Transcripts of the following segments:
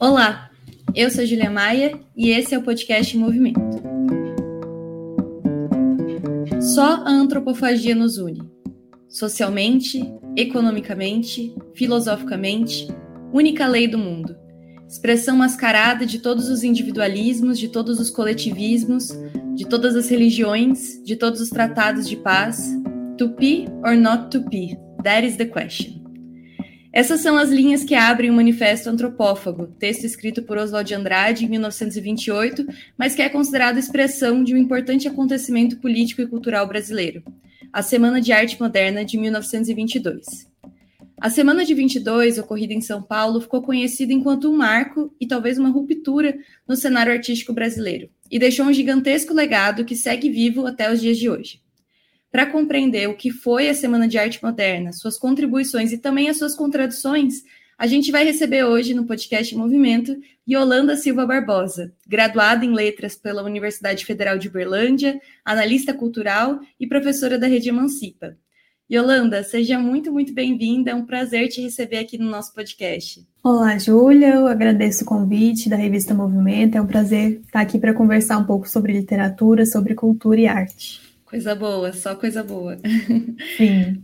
Olá, eu sou Julia Maia e esse é o podcast Movimento. Só a antropofagia nos une. Socialmente, economicamente, filosoficamente, única lei do mundo. Expressão mascarada de todos os individualismos, de todos os coletivismos, de todas as religiões, de todos os tratados de paz. Be or not be? That is the question. Essas são as linhas que abrem o Manifesto Antropófago, texto escrito por Oswald de Andrade em 1928, mas que é considerado expressão de um importante acontecimento político e cultural brasileiro, a Semana de Arte Moderna de 1922. A Semana de 22, ocorrida em São Paulo, ficou conhecida enquanto um marco e talvez uma ruptura no cenário artístico brasileiro, e deixou um gigantesco legado que segue vivo até os dias de hoje. Para compreender o que foi a Semana de Arte Moderna, suas contribuições e também as suas contradições, a gente vai receber hoje no podcast Movimento Yolanda Silva Barbosa, graduada em Letras pela Universidade Federal de Uberlândia, analista cultural e professora da Rede Emancipa. Yolanda, seja muito, muito bem-vinda. É um prazer te receber aqui no nosso podcast. Olá, Júlia. Eu agradeço o convite da revista Movimento. É um prazer estar aqui para conversar um pouco sobre literatura, sobre cultura e arte. Coisa boa, só coisa boa. Sim.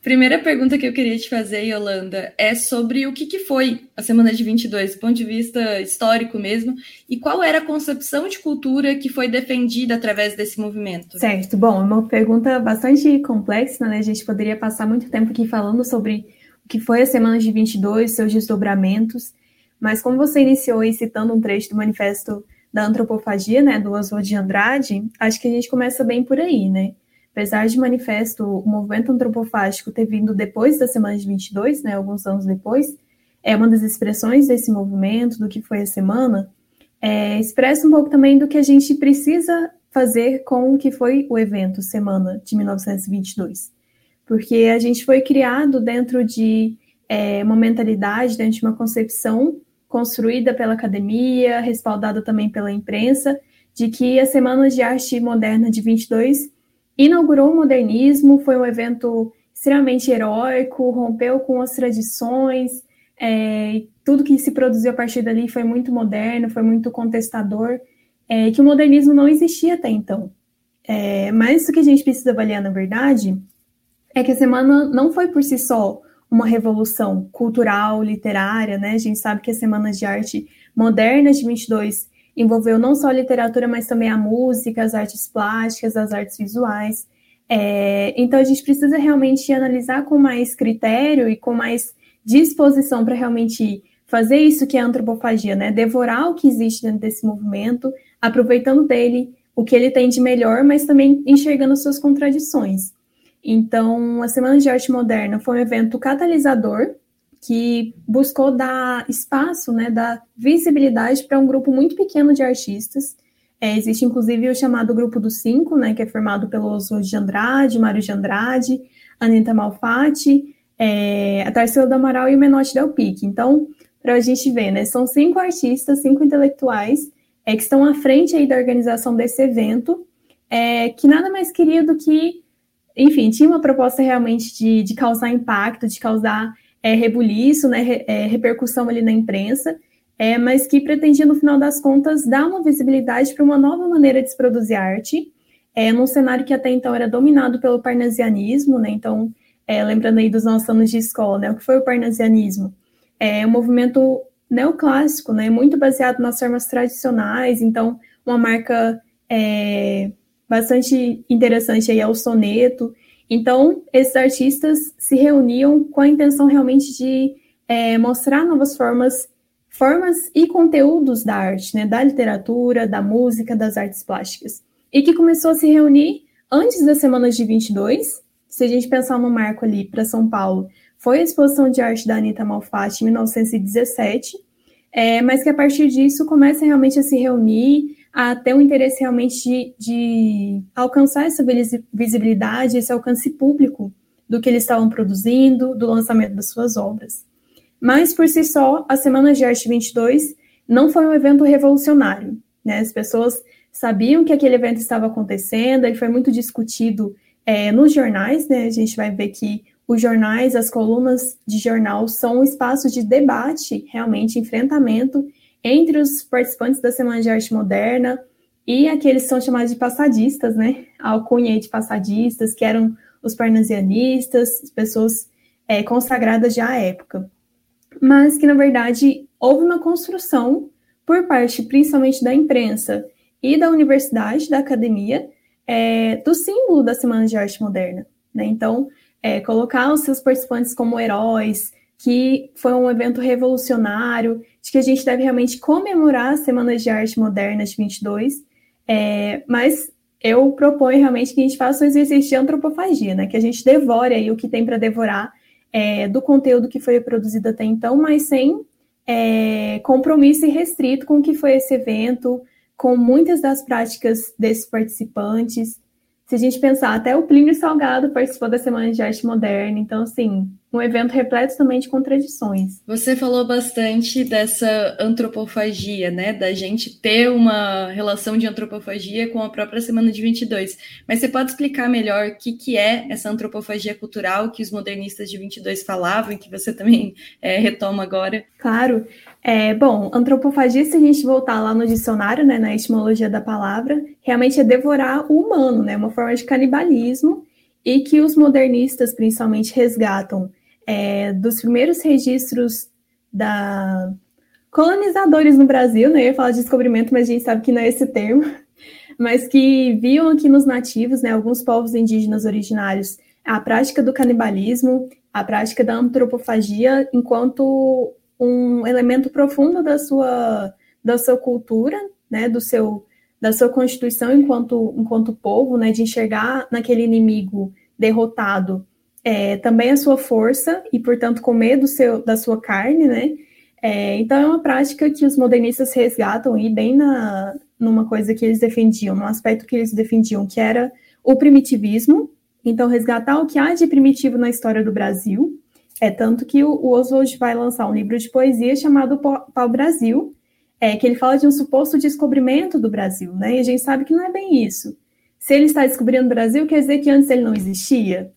Primeira pergunta que eu queria te fazer, Yolanda, é sobre o que, que foi a Semana de 22, do ponto de vista histórico mesmo, e qual era a concepção de cultura que foi defendida através desse movimento? Certo, bom, é uma pergunta bastante complexa, né? A gente poderia passar muito tempo aqui falando sobre o que foi a Semana de 22, seus desdobramentos, mas como você iniciou aí citando um trecho do Manifesto da antropofagia, né, do Oswald de Andrade, acho que a gente começa bem por aí, né? Apesar de manifesto o movimento antropofágico ter vindo depois da semana de 22, né, alguns anos depois, é uma das expressões desse movimento, do que foi a semana, é, expressa um pouco também do que a gente precisa fazer com o que foi o evento Semana de 1922. Porque a gente foi criado dentro de é, uma mentalidade, dentro de uma concepção construída pela academia, respaldada também pela imprensa, de que a Semana de Arte Moderna de 22 inaugurou o modernismo, foi um evento extremamente heróico, rompeu com as tradições, é, tudo que se produziu a partir dali foi muito moderno, foi muito contestador, é, que o modernismo não existia até então. É, mas o que a gente precisa avaliar, na verdade, é que a semana não foi por si só uma revolução cultural, literária, né? A gente sabe que as Semanas de Arte Moderna de 22 envolveu não só a literatura, mas também a música, as artes plásticas, as artes visuais. É, então a gente precisa realmente analisar com mais critério e com mais disposição para realmente fazer isso que é a antropofagia, né? Devorar o que existe dentro desse movimento, aproveitando dele o que ele tem de melhor, mas também enxergando suas contradições. Então, a Semana de Arte Moderna foi um evento catalisador que buscou dar espaço, né, dar visibilidade para um grupo muito pequeno de artistas. É, existe, inclusive, o chamado Grupo dos Cinco, né, que é formado pelos Oswald de Andrade, Mário de Andrade, Anitta Malfatti, é, a Tarsila do Amaral e o Menotti Del Pique. Então, para a gente ver, né, são cinco artistas, cinco intelectuais é, que estão à frente aí da organização desse evento, é, que nada mais queria do que enfim, tinha uma proposta realmente de, de causar impacto, de causar é, rebuliço, né, é, repercussão ali na imprensa, é, mas que pretendia, no final das contas, dar uma visibilidade para uma nova maneira de se produzir arte, é, num cenário que até então era dominado pelo parnasianismo, né, então, é, lembrando aí dos nossos anos de escola, né, o que foi o parnasianismo? É um movimento neoclássico, né, muito baseado nas formas tradicionais, então, uma marca é, bastante interessante aí é o soneto. Então, esses artistas se reuniam com a intenção realmente de é, mostrar novas formas, formas e conteúdos da arte, né, da literatura, da música, das artes plásticas. E que começou a se reunir antes das semanas de 22. Se a gente pensar no marco ali para São Paulo, foi a exposição de arte da Anitta Malfatti em 1917, é, mas que a partir disso começa realmente a se reunir, a ter um interesse realmente de, de alcançar essa visibilidade, esse alcance público do que eles estavam produzindo, do lançamento das suas obras. Mas, por si só, a Semana de Arte 22 não foi um evento revolucionário. Né? As pessoas sabiam que aquele evento estava acontecendo, ele foi muito discutido é, nos jornais, né? a gente vai ver que os jornais, as colunas de jornal são espaços de debate, realmente, enfrentamento entre os participantes da Semana de Arte Moderna e aqueles que são chamados de passadistas, né? A alcunha de passadistas, que eram os parnasianistas, pessoas é, consagradas já à época. Mas que, na verdade, houve uma construção por parte, principalmente da imprensa e da universidade, da academia, é, do símbolo da Semana de Arte Moderna. Né? Então, é, colocar os seus participantes como heróis, que foi um evento revolucionário, de que a gente deve realmente comemorar a Semana de Arte Moderna de 22, é, mas eu proponho realmente que a gente faça um exercício de antropofagia, né? que a gente devore aí o que tem para devorar é, do conteúdo que foi produzido até então, mas sem é, compromisso restrito com o que foi esse evento, com muitas das práticas desses participantes, se a gente pensar, até o Plínio Salgado participou da Semana de Arte Moderna, então, assim, um evento repleto também de contradições. Você falou bastante dessa antropofagia, né, da gente ter uma relação de antropofagia com a própria Semana de 22, mas você pode explicar melhor o que, que é essa antropofagia cultural que os modernistas de 22 falavam e que você também é, retoma agora? Claro. É, bom, antropofagia, se a gente voltar lá no dicionário, né, na etimologia da palavra, realmente é devorar o humano, né, uma forma de canibalismo, e que os modernistas principalmente resgatam é, dos primeiros registros da colonizadores no Brasil, né, eu ia falar de descobrimento, mas a gente sabe que não é esse termo, mas que viam aqui nos nativos, né, alguns povos indígenas originários, a prática do canibalismo, a prática da antropofagia enquanto um elemento profundo da sua, da sua cultura, né, do seu, da sua constituição enquanto, enquanto povo, né, de enxergar naquele inimigo derrotado é, também a sua força e, portanto, comer do seu, da sua carne, né? É, então é uma prática que os modernistas resgatam e bem na, numa coisa que eles defendiam, num aspecto que eles defendiam, que era o primitivismo. Então, resgatar o que há de primitivo na história do Brasil, é tanto que o, Oswald vai lançar um livro de poesia chamado Pau Brasil, é, que ele fala de um suposto descobrimento do Brasil, né? E a gente sabe que não é bem isso. Se ele está descobrindo o Brasil, quer dizer que antes ele não existia?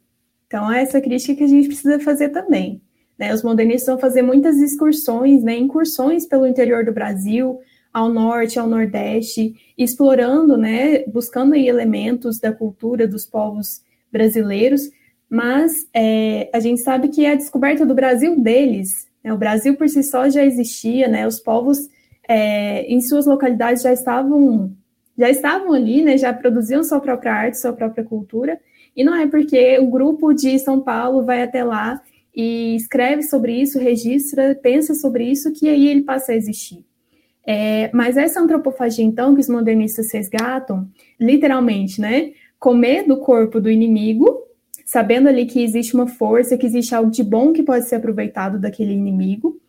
Então, é essa crítica que a gente precisa fazer também. Né? Os modernistas vão fazer muitas excursões, né? incursões pelo interior do Brasil, ao norte, ao nordeste, explorando, né? buscando aí elementos da cultura dos povos brasileiros, mas é, a gente sabe que a descoberta do Brasil deles, né, o Brasil por si só já existia, né, os povos é, em suas localidades já estavam já estavam ali, né, já produziam sua própria arte, sua própria cultura, e não é porque o grupo de São Paulo vai até lá e escreve sobre isso, registra, pensa sobre isso, que aí ele passa a existir. É, mas essa antropofagia, então, que os modernistas resgatam, literalmente, né, comer do corpo do inimigo sabendo ali que existe uma força, que existe algo de bom que pode ser aproveitado daquele inimigo,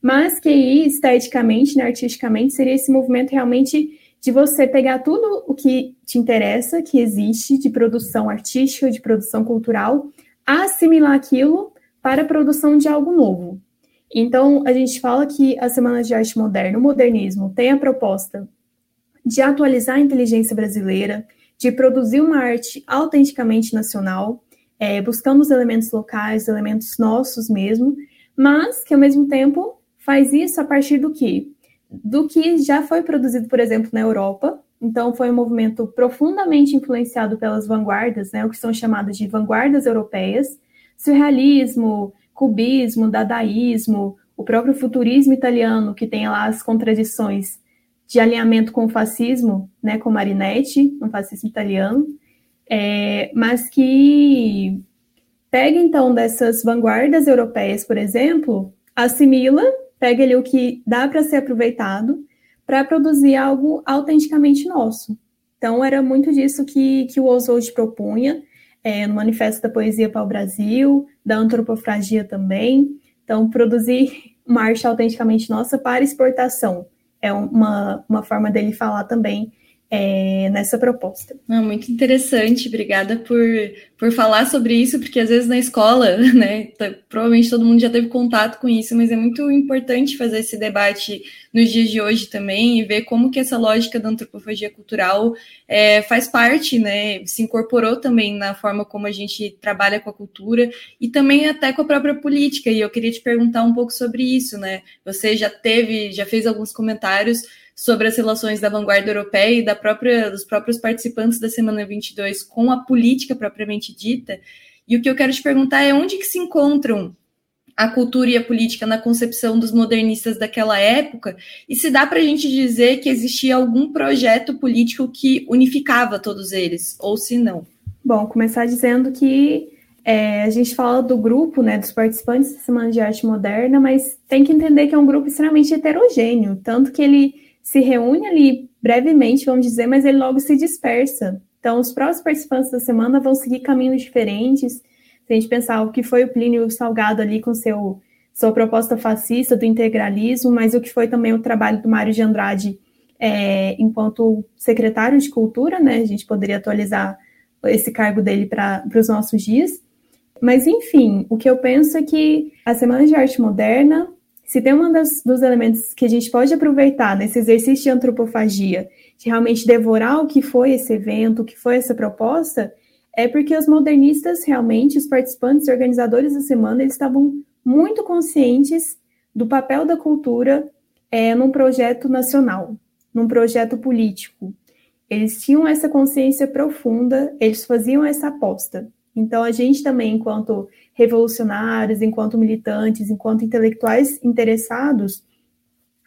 mas que aí, esteticamente, né, artisticamente, seria esse movimento realmente de você pegar tudo o que te interessa, que existe de produção artística, de produção cultural, assimilar aquilo para a produção de algo novo. Então, a gente fala que a Semana de Arte Moderna, o modernismo, tem a proposta de atualizar a inteligência brasileira, de produzir uma arte autenticamente nacional, é, buscando os elementos locais, elementos nossos mesmo, mas que ao mesmo tempo faz isso a partir do que? Do que já foi produzido, por exemplo, na Europa. Então, foi um movimento profundamente influenciado pelas vanguardas, né, o que são chamadas de vanguardas europeias, surrealismo, cubismo, dadaísmo, o próprio futurismo italiano, que tem lá as contradições de alinhamento com o fascismo, né, com Marinetti, um fascismo italiano, é, mas que pega então dessas vanguardas europeias, por exemplo, assimila, pega ali o que dá para ser aproveitado para produzir algo autenticamente nosso. Então, era muito disso que, que o Oswald propunha é, no Manifesto da Poesia para o Brasil, da antropofagia também. Então, produzir uma arte autenticamente nossa para exportação é uma, uma forma dele falar também é, nessa proposta. Ah, muito interessante, obrigada por, por falar sobre isso, porque às vezes na escola, né, tá, provavelmente todo mundo já teve contato com isso, mas é muito importante fazer esse debate nos dias de hoje também e ver como que essa lógica da antropofagia cultural é, faz parte, né, se incorporou também na forma como a gente trabalha com a cultura e também até com a própria política, e eu queria te perguntar um pouco sobre isso, né, você já teve, já fez alguns comentários sobre as relações da vanguarda europeia e da própria, dos próprios participantes da Semana 22 com a política propriamente dita. E o que eu quero te perguntar é onde que se encontram a cultura e a política na concepção dos modernistas daquela época, e se dá para a gente dizer que existia algum projeto político que unificava todos eles, ou se não. Bom, começar dizendo que é, a gente fala do grupo, né, dos participantes da Semana de Arte Moderna, mas tem que entender que é um grupo extremamente heterogêneo, tanto que ele se reúne ali brevemente, vamos dizer, mas ele logo se dispersa. Então, os próximos participantes da semana vão seguir caminhos diferentes. Se a gente pensar o que foi o Plínio Salgado ali com seu sua proposta fascista do integralismo, mas o que foi também o trabalho do Mário de Andrade é, enquanto secretário de Cultura, né? A gente poderia atualizar esse cargo dele para os nossos dias. Mas, enfim, o que eu penso é que a Semana de Arte Moderna se tem um dos elementos que a gente pode aproveitar nesse exercício de antropofagia, de realmente devorar o que foi esse evento, o que foi essa proposta, é porque os modernistas realmente, os participantes e organizadores da semana, eles estavam muito conscientes do papel da cultura é, num projeto nacional, num projeto político. Eles tinham essa consciência profunda, eles faziam essa aposta. Então, a gente também, enquanto revolucionários, enquanto militantes, enquanto intelectuais interessados,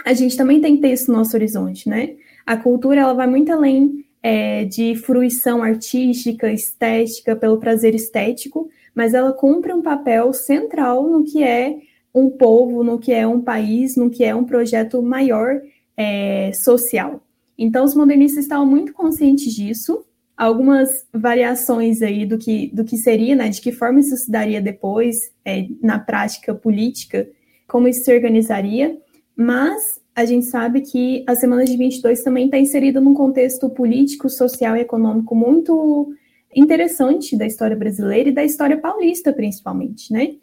a gente também tem que ter isso no nosso horizonte, né? A cultura, ela vai muito além é, de fruição artística, estética, pelo prazer estético, mas ela cumpre um papel central no que é um povo, no que é um país, no que é um projeto maior é, social. Então, os modernistas estavam muito conscientes disso, algumas variações aí do que, do que seria, né, de que forma isso se daria depois, é, na prática política, como isso se organizaria, mas a gente sabe que a Semana de 22 também está inserida num contexto político, social e econômico muito interessante da história brasileira e da história paulista, principalmente, né?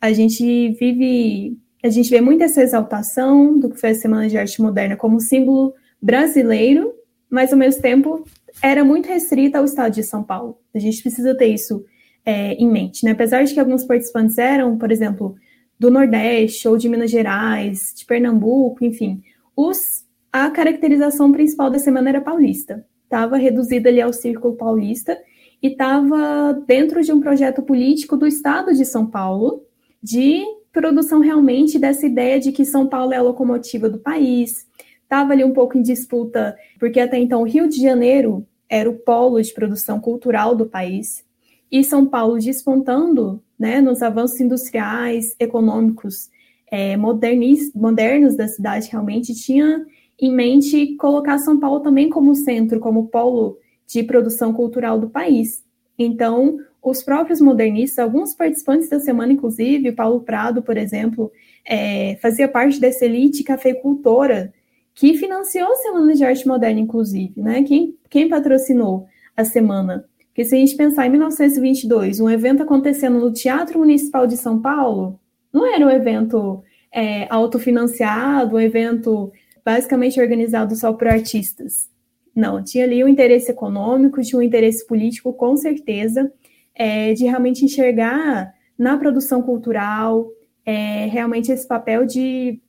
A gente vive, a gente vê muito essa exaltação do que foi a Semana de Arte Moderna como símbolo brasileiro, mas ao mesmo tempo era muito restrita ao estado de São Paulo. A gente precisa ter isso é, em mente, né? Apesar de que alguns participantes eram, por exemplo, do Nordeste ou de Minas Gerais, de Pernambuco, enfim, os, a caracterização principal da semana era paulista. Estava reduzida ali ao círculo paulista e estava dentro de um projeto político do estado de São Paulo, de produção realmente dessa ideia de que São Paulo é a locomotiva do país, estava ali um pouco em disputa, porque até então o Rio de Janeiro era o polo de produção cultural do país, e São Paulo despontando né, nos avanços industriais, econômicos, é, modernis, modernos da cidade, realmente tinha em mente colocar São Paulo também como centro, como polo de produção cultural do país. Então, os próprios modernistas, alguns participantes da semana, inclusive, Paulo Prado, por exemplo, é, fazia parte dessa elite cafeicultora que financiou a Semana de Arte Moderna, inclusive, né? Quem, quem patrocinou a semana? Porque se a gente pensar em 1922, um evento acontecendo no Teatro Municipal de São Paulo, não era um evento é, autofinanciado, um evento basicamente organizado só por artistas. Não, tinha ali um interesse econômico, tinha um interesse político, com certeza, é, de realmente enxergar na produção cultural é, realmente esse papel de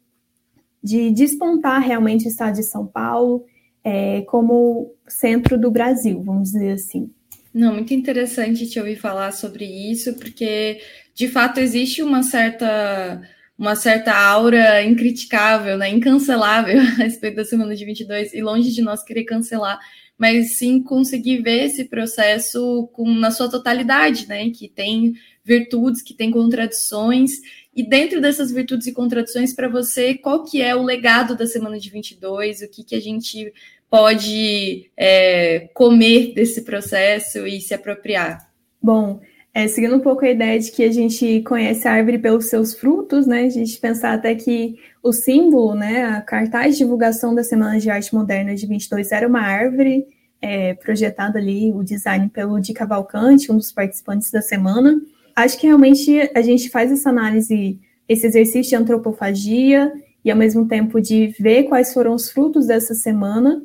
de despontar realmente o estado de São Paulo é, como centro do Brasil, vamos dizer assim. Não, muito interessante te ouvir falar sobre isso, porque de fato existe uma certa uma certa aura incriticável, né, incancelável a respeito da semana de 22 e longe de nós querer cancelar, mas sim conseguir ver esse processo com, na sua totalidade, né, que tem virtudes, que tem contradições e dentro dessas virtudes e contradições, para você, qual que é o legado da semana de 22? O que, que a gente pode é, comer desse processo e se apropriar? Bom, é, seguindo um pouco a ideia de que a gente conhece a árvore pelos seus frutos, né? A gente pensar até que o símbolo, né, a cartaz de divulgação da Semana de Arte Moderna de 22 era uma árvore, é, projetado ali o design pelo Di Cavalcante, um dos participantes da semana. Acho que realmente a gente faz essa análise, esse exercício de antropofagia e ao mesmo tempo de ver quais foram os frutos dessa semana.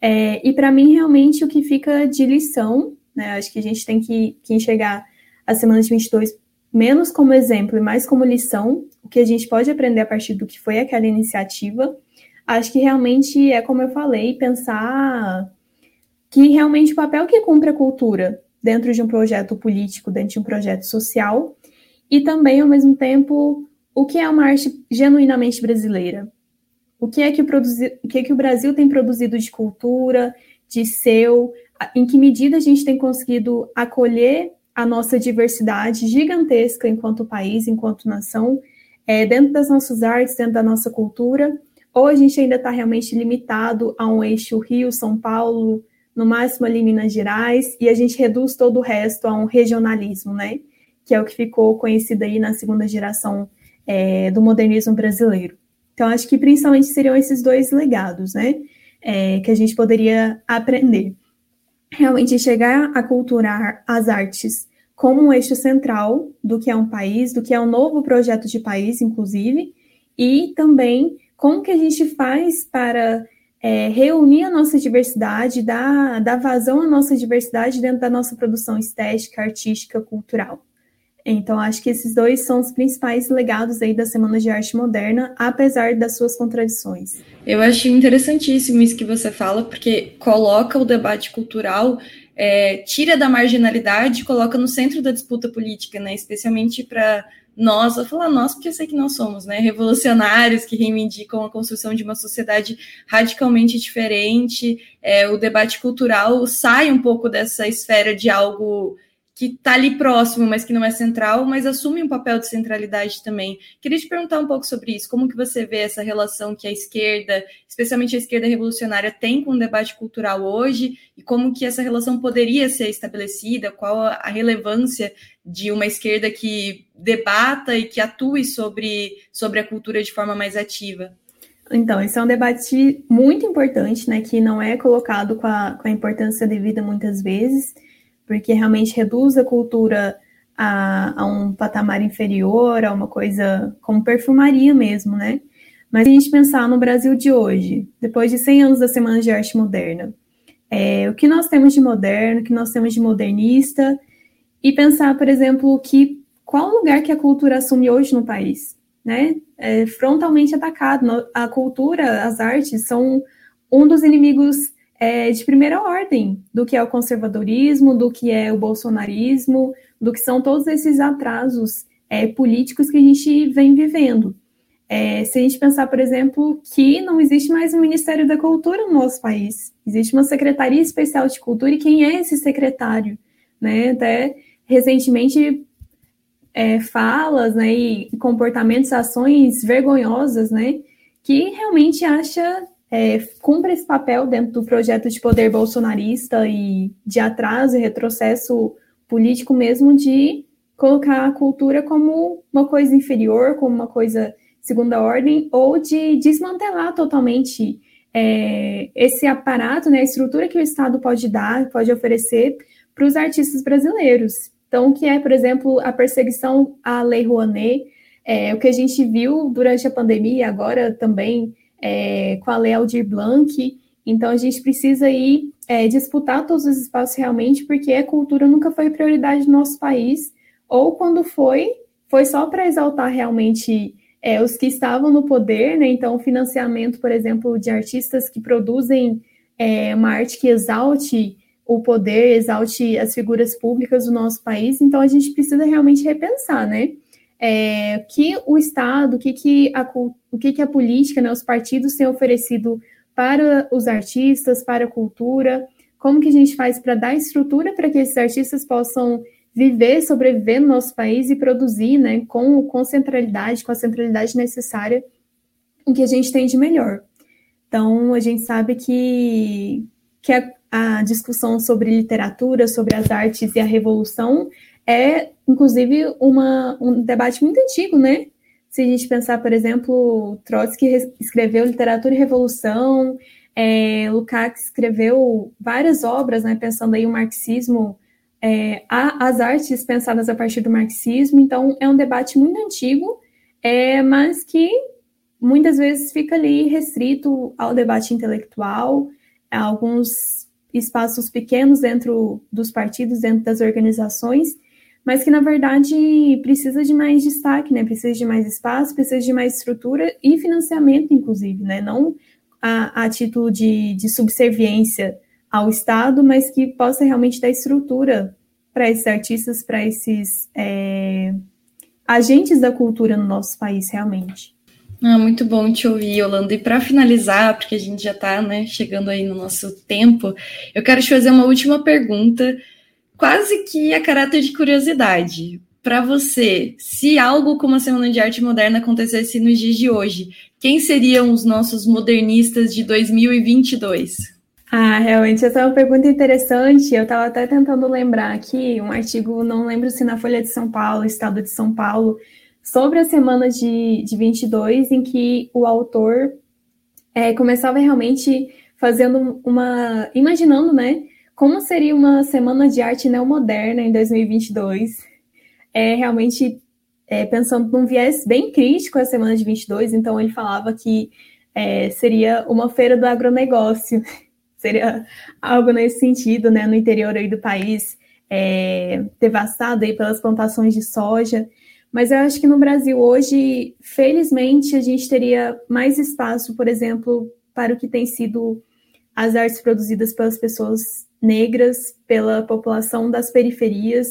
É, e para mim, realmente, o que fica de lição, né? Acho que a gente tem que, que enxergar a semana de 22 menos como exemplo e mais como lição, o que a gente pode aprender a partir do que foi aquela iniciativa. Acho que realmente é como eu falei, pensar que realmente o papel que cumpre a cultura dentro de um projeto político, dentro de um projeto social, e também, ao mesmo tempo, o que é uma arte genuinamente brasileira. O que é que, produzi, o, que, é que o Brasil tem produzido de cultura, de seu, em que medida a gente tem conseguido acolher a nossa diversidade gigantesca enquanto país, enquanto nação, é, dentro das nossas artes, dentro da nossa cultura, ou a gente ainda está realmente limitado a um eixo Rio, São Paulo, no máximo ali Minas Gerais, e a gente reduz todo o resto a um regionalismo, né? Que é o que ficou conhecido aí na segunda geração é, do modernismo brasileiro. Então, acho que principalmente seriam esses dois legados, né? É, que a gente poderia aprender realmente chegar a culturar as artes como um eixo central do que é um país, do que é um novo projeto de país, inclusive, e também como que a gente faz para é, reunir a nossa diversidade, dar, dar vazão à nossa diversidade dentro da nossa produção estética, artística, cultural. Então, acho que esses dois são os principais legados aí da Semana de Arte Moderna, apesar das suas contradições. Eu acho interessantíssimo isso que você fala, porque coloca o debate cultural, é, tira da marginalidade, coloca no centro da disputa política, né? Especialmente para nós, vou falar nós porque eu sei que nós somos, né? Revolucionários que reivindicam a construção de uma sociedade radicalmente diferente. É, o debate cultural sai um pouco dessa esfera de algo que está ali próximo, mas que não é central, mas assume um papel de centralidade também. Queria te perguntar um pouco sobre isso. Como que você vê essa relação que a esquerda, especialmente a esquerda revolucionária, tem com o debate cultural hoje e como que essa relação poderia ser estabelecida? Qual a relevância de uma esquerda que debata e que atue sobre, sobre a cultura de forma mais ativa? Então, esse é um debate muito importante, né, que não é colocado com a, com a importância devida muitas vezes porque realmente reduz a cultura a, a, um patamar inferior, a uma coisa como perfumaria mesmo, né? Mas se a gente pensar no Brasil de hoje, depois de 100 anos da Semana de Arte Moderna, é, o que nós temos de moderno, o que nós temos de modernista, e pensar, por exemplo, que qual lugar que a cultura assume hoje no país, né? É frontalmente atacado. A cultura, as artes são um dos inimigos é, de primeira ordem do que é o conservadorismo, do que é o bolsonarismo, do que são todos esses atrasos é, políticos que a gente vem vivendo. É, se a gente pensar, por exemplo, que não existe mais o Ministério da Cultura no nosso país, existe uma Secretaria Especial de Cultura, e quem é esse secretário? Né? Até recentemente, é, falas né, e comportamentos, ações vergonhosas, né, que realmente acha é, cumpre esse papel dentro do projeto de poder bolsonarista e de atraso e retrocesso político mesmo de colocar a cultura como uma coisa inferior, como uma coisa segunda ordem, ou de desmantelar totalmente é, esse aparato, né, a estrutura que o Estado pode dar, pode oferecer para os artistas brasileiros. Então, que é, por exemplo, a perseguição à Lei Rouanet, é, o que a gente viu durante a pandemia, agora também é, com a Lei Aldir Blanc. Então, a gente precisa ir é, disputar todos os espaços realmente, porque a cultura nunca foi prioridade do nosso país, ou quando foi, foi só para exaltar realmente é, os que estavam no poder, né? Então, o financiamento, por exemplo, de artistas que produzem é, uma arte que exalte o poder, exalte as figuras públicas do nosso país. Então, a gente precisa realmente repensar, né? É, que o Estado, o que, que, a, o que, que a política, né, os partidos têm oferecido para os artistas, para a cultura, como que a gente faz para dar estrutura para que esses artistas possam viver, sobreviver no nosso país e produzir, né, com, com centralidade, com a centralidade necessária, o que a gente tem de melhor. Então, a gente sabe que, que a, a discussão sobre literatura, sobre as artes e a revolução é, inclusive, uma, um debate muito antigo, né? Se a gente pensar, por exemplo, Trotsky escreveu Literatura e Revolução, é, Lukács escreveu várias obras, né, pensando aí o marxismo, é, as artes pensadas a partir do marxismo, então é um debate muito antigo, é, mas que muitas vezes fica ali restrito ao debate intelectual, a alguns espaços pequenos dentro dos partidos, dentro das organizações, mas que na verdade precisa de mais destaque, né? Precisa de mais espaço, precisa de mais estrutura e financiamento, inclusive, né? Não a, a título de, de subserviência ao Estado, mas que possa realmente dar estrutura para esses artistas, para esses é, agentes da cultura no nosso país, realmente. Ah, muito bom te ouvir, Yolanda. E para finalizar, porque a gente já está né, chegando aí no nosso tempo, eu quero te fazer uma última pergunta quase que a caráter de curiosidade. Para você, se algo como a Semana de Arte Moderna acontecesse nos dias de hoje, quem seriam os nossos modernistas de 2022? Ah, realmente, essa é uma pergunta interessante. Eu estava até tentando lembrar aqui um artigo, não lembro se na Folha de São Paulo, Estado de São Paulo, sobre a semana de, de 22, em que o autor é, começava realmente fazendo uma. imaginando, né? Como seria uma semana de arte neomoderna em 2022? É realmente é, pensando num viés bem crítico a semana de 22, então ele falava que é, seria uma feira do agronegócio, seria algo nesse sentido, né, no interior aí do país, é, devastado aí pelas plantações de soja. Mas eu acho que no Brasil hoje, felizmente, a gente teria mais espaço, por exemplo, para o que tem sido as artes produzidas pelas pessoas negras, pela população das periferias.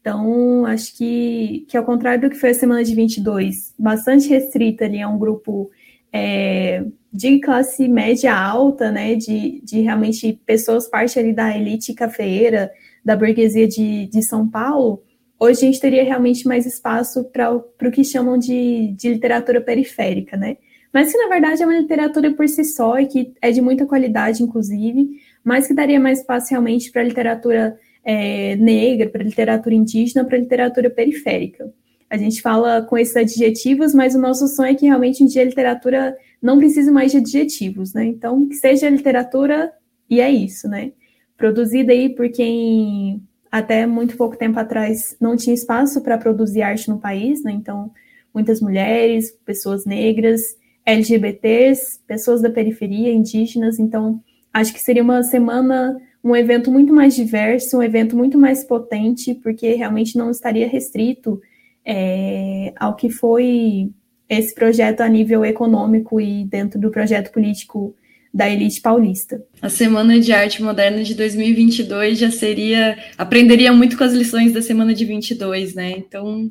Então, acho que, que ao contrário do que foi a semana de 22, bastante restrita ali a um grupo é, de classe média alta, né, de, de realmente pessoas parte ali da elite cafeeira, da burguesia de, de São Paulo, hoje a gente teria realmente mais espaço para o que chamam de, de literatura periférica, né? Mas que na verdade é uma literatura por si só e que é de muita qualidade, inclusive, mas que daria mais espaço realmente para a literatura é, negra, para a literatura indígena, para a literatura periférica. A gente fala com esses adjetivos, mas o nosso sonho é que realmente um dia a literatura não precise mais de adjetivos, né? Então, que seja literatura e é isso, né? Produzida aí por quem até muito pouco tempo atrás não tinha espaço para produzir arte no país, né? Então, muitas mulheres, pessoas negras, LGBTs, pessoas da periferia, indígenas. Então, Acho que seria uma semana, um evento muito mais diverso, um evento muito mais potente, porque realmente não estaria restrito é, ao que foi esse projeto a nível econômico e dentro do projeto político da elite paulista. A Semana de Arte Moderna de 2022 já seria aprenderia muito com as lições da Semana de 22, né? Então,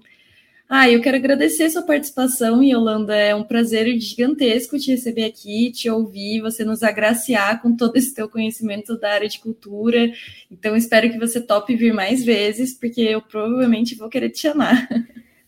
ah, eu quero agradecer sua participação, Yolanda. É um prazer gigantesco te receber aqui, te ouvir, você nos agraciar com todo esse teu conhecimento da área de cultura. Então, espero que você tope vir mais vezes, porque eu provavelmente vou querer te chamar.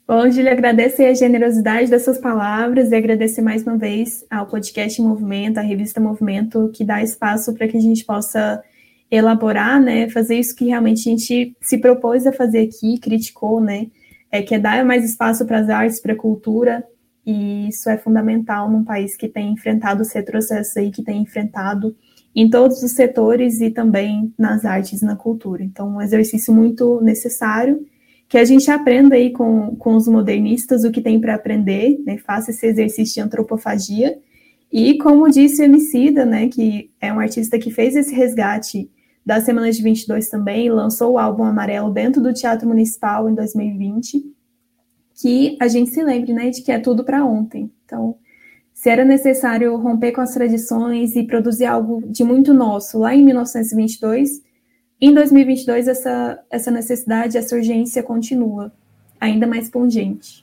Bom, Júlia, agradecer a generosidade das suas palavras e agradecer mais uma vez ao podcast Movimento, à revista Movimento, que dá espaço para que a gente possa elaborar, né, fazer isso que realmente a gente se propôs a fazer aqui, criticou, né, é, que é dar mais espaço para as artes, para a cultura, e isso é fundamental num país que tem enfrentado os retrocessos aí, que tem enfrentado em todos os setores e também nas artes e na cultura. Então, um exercício muito necessário, que a gente aprenda aí com, com os modernistas o que tem para aprender, né, faça esse exercício de antropofagia, e como disse o Emicida, né, que é um artista que fez esse resgate da Semana de 22 também, lançou o álbum Amarelo dentro do Teatro Municipal em 2020, que a gente se lembre, né, de que é tudo para ontem. Então, se era necessário romper com as tradições e produzir algo de muito nosso lá em 1922, em 2022 essa, essa necessidade, essa urgência continua, ainda mais pungente.